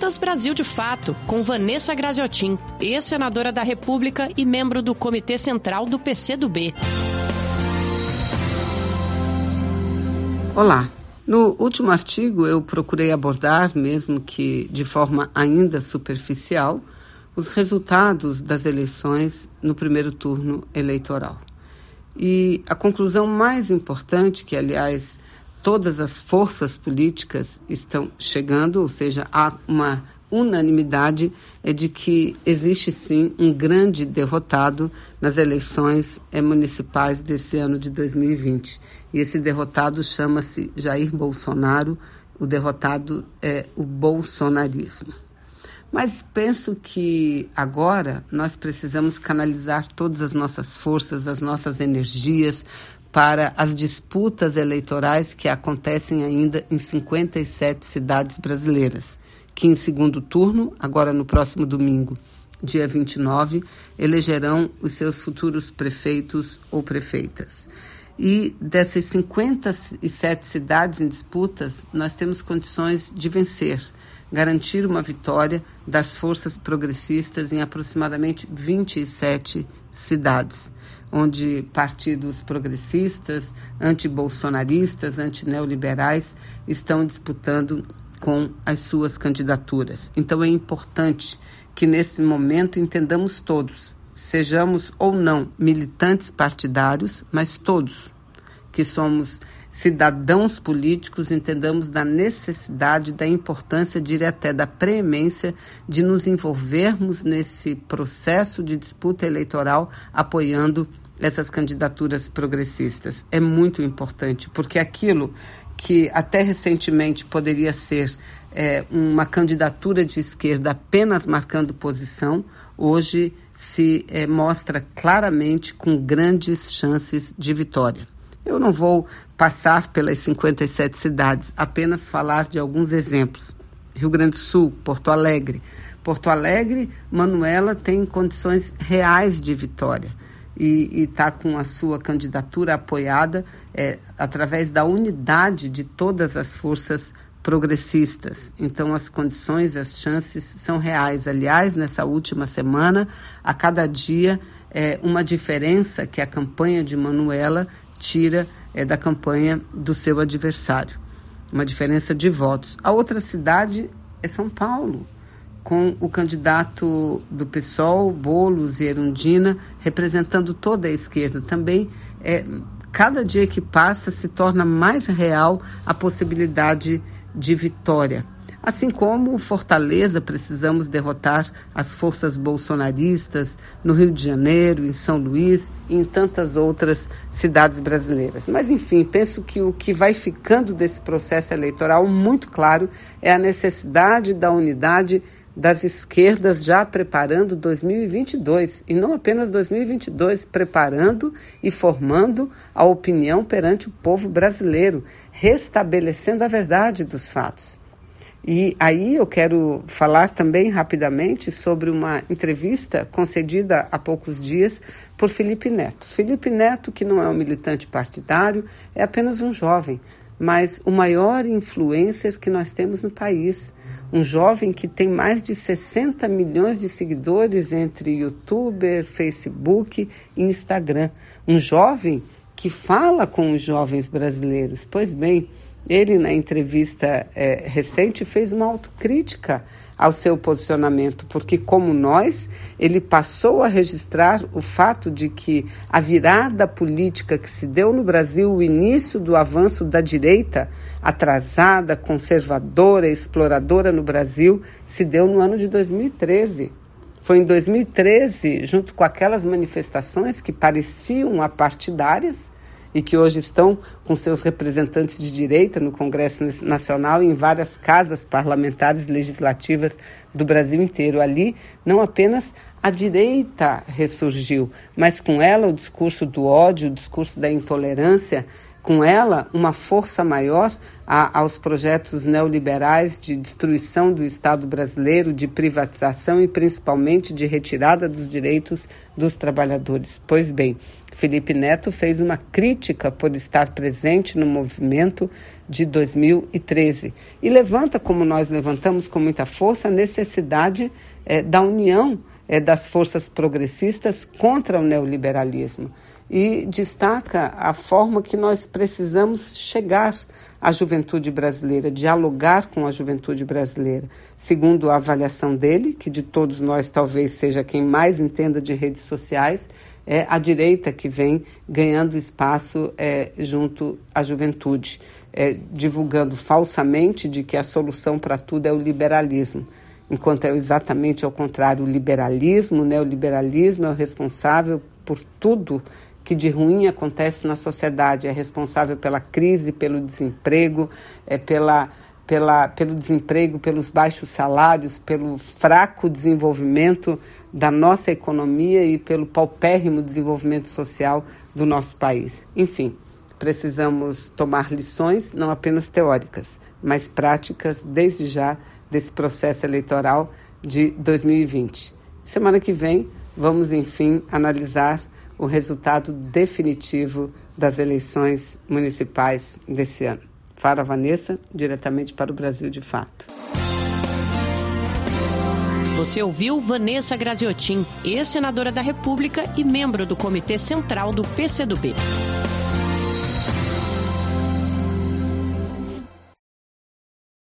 Conquistas Brasil de Fato, com Vanessa Graziotin, ex-senadora da República e membro do Comitê Central do PCdoB. Olá. No último artigo, eu procurei abordar, mesmo que de forma ainda superficial, os resultados das eleições no primeiro turno eleitoral. E a conclusão mais importante, que aliás todas as forças políticas estão chegando, ou seja, há uma unanimidade, é de que existe sim um grande derrotado nas eleições eh, municipais desse ano de 2020. E esse derrotado chama-se Jair Bolsonaro, o derrotado é o bolsonarismo. Mas penso que agora nós precisamos canalizar todas as nossas forças, as nossas energias para as disputas eleitorais que acontecem ainda em 57 cidades brasileiras, que em segundo turno, agora no próximo domingo, dia 29, elegerão os seus futuros prefeitos ou prefeitas. E dessas 57 cidades em disputas, nós temos condições de vencer garantir uma vitória das forças progressistas em aproximadamente 27 cidades, onde partidos progressistas, antibolsonaristas, antineoliberais estão disputando com as suas candidaturas. Então é importante que nesse momento entendamos todos, sejamos ou não militantes partidários, mas todos que somos cidadãos políticos entendamos da necessidade, da importância, diria até da preemência de nos envolvermos nesse processo de disputa eleitoral apoiando essas candidaturas progressistas. É muito importante, porque aquilo que até recentemente poderia ser é, uma candidatura de esquerda apenas marcando posição, hoje se é, mostra claramente com grandes chances de vitória. Eu não vou passar pelas 57 cidades, apenas falar de alguns exemplos. Rio Grande do Sul, Porto Alegre. Porto Alegre, Manuela tem condições reais de vitória e está com a sua candidatura apoiada é, através da unidade de todas as forças progressistas. Então, as condições, as chances são reais. Aliás, nessa última semana, a cada dia, é uma diferença que a campanha de Manuela tira é, da campanha do seu adversário. Uma diferença de votos. A outra cidade é São Paulo, com o candidato do PSOL, Boulos e Erundina, representando toda a esquerda. Também, é, cada dia que passa, se torna mais real a possibilidade de vitória. Assim como Fortaleza, precisamos derrotar as forças bolsonaristas no Rio de Janeiro, em São Luís e em tantas outras cidades brasileiras. Mas, enfim, penso que o que vai ficando desse processo eleitoral muito claro é a necessidade da unidade das esquerdas já preparando 2022 e não apenas 2022, preparando e formando a opinião perante o povo brasileiro, restabelecendo a verdade dos fatos. E aí eu quero falar também rapidamente sobre uma entrevista concedida há poucos dias por Felipe Neto. Felipe Neto, que não é um militante partidário, é apenas um jovem, mas o maior influencer que nós temos no país. Um jovem que tem mais de 60 milhões de seguidores entre youtuber, Facebook e Instagram. Um jovem que fala com os jovens brasileiros. Pois bem, ele, na entrevista é, recente, fez uma autocrítica ao seu posicionamento, porque, como nós, ele passou a registrar o fato de que a virada política que se deu no Brasil, o início do avanço da direita atrasada, conservadora, exploradora no Brasil, se deu no ano de 2013. Foi em 2013, junto com aquelas manifestações que pareciam apartidárias, e que hoje estão com seus representantes de direita no Congresso Nacional e em várias casas parlamentares legislativas do Brasil inteiro. Ali, não apenas a direita ressurgiu, mas com ela o discurso do ódio, o discurso da intolerância, com ela uma força maior a, aos projetos neoliberais de destruição do Estado brasileiro, de privatização e principalmente de retirada dos direitos dos trabalhadores. Pois bem, Felipe Neto fez uma crítica por estar presente no movimento de 2013 e levanta, como nós levantamos com muita força, a necessidade é, da união é, das forças progressistas contra o neoliberalismo e destaca a forma que nós precisamos chegar à juventude brasileira, dialogar com a juventude brasileira. Segundo a avaliação dele, que de todos nós talvez seja quem mais entenda de redes sociais, é a direita que vem ganhando espaço é, junto à juventude, é, divulgando falsamente de que a solução para tudo é o liberalismo enquanto é exatamente ao contrário, o liberalismo, o neoliberalismo é o responsável por tudo que de ruim acontece na sociedade, é responsável pela crise, pelo desemprego, é pela, pela, pelo desemprego, pelos baixos salários, pelo fraco desenvolvimento da nossa economia e pelo paupérrimo desenvolvimento social do nosso país. Enfim, precisamos tomar lições, não apenas teóricas, mas práticas desde já desse processo eleitoral de 2020. Semana que vem, vamos, enfim, analisar o resultado definitivo das eleições municipais desse ano. Fara Vanessa, diretamente para o Brasil de Fato. Você ouviu Vanessa Graziotin, ex-senadora da República e membro do Comitê Central do PCdoB.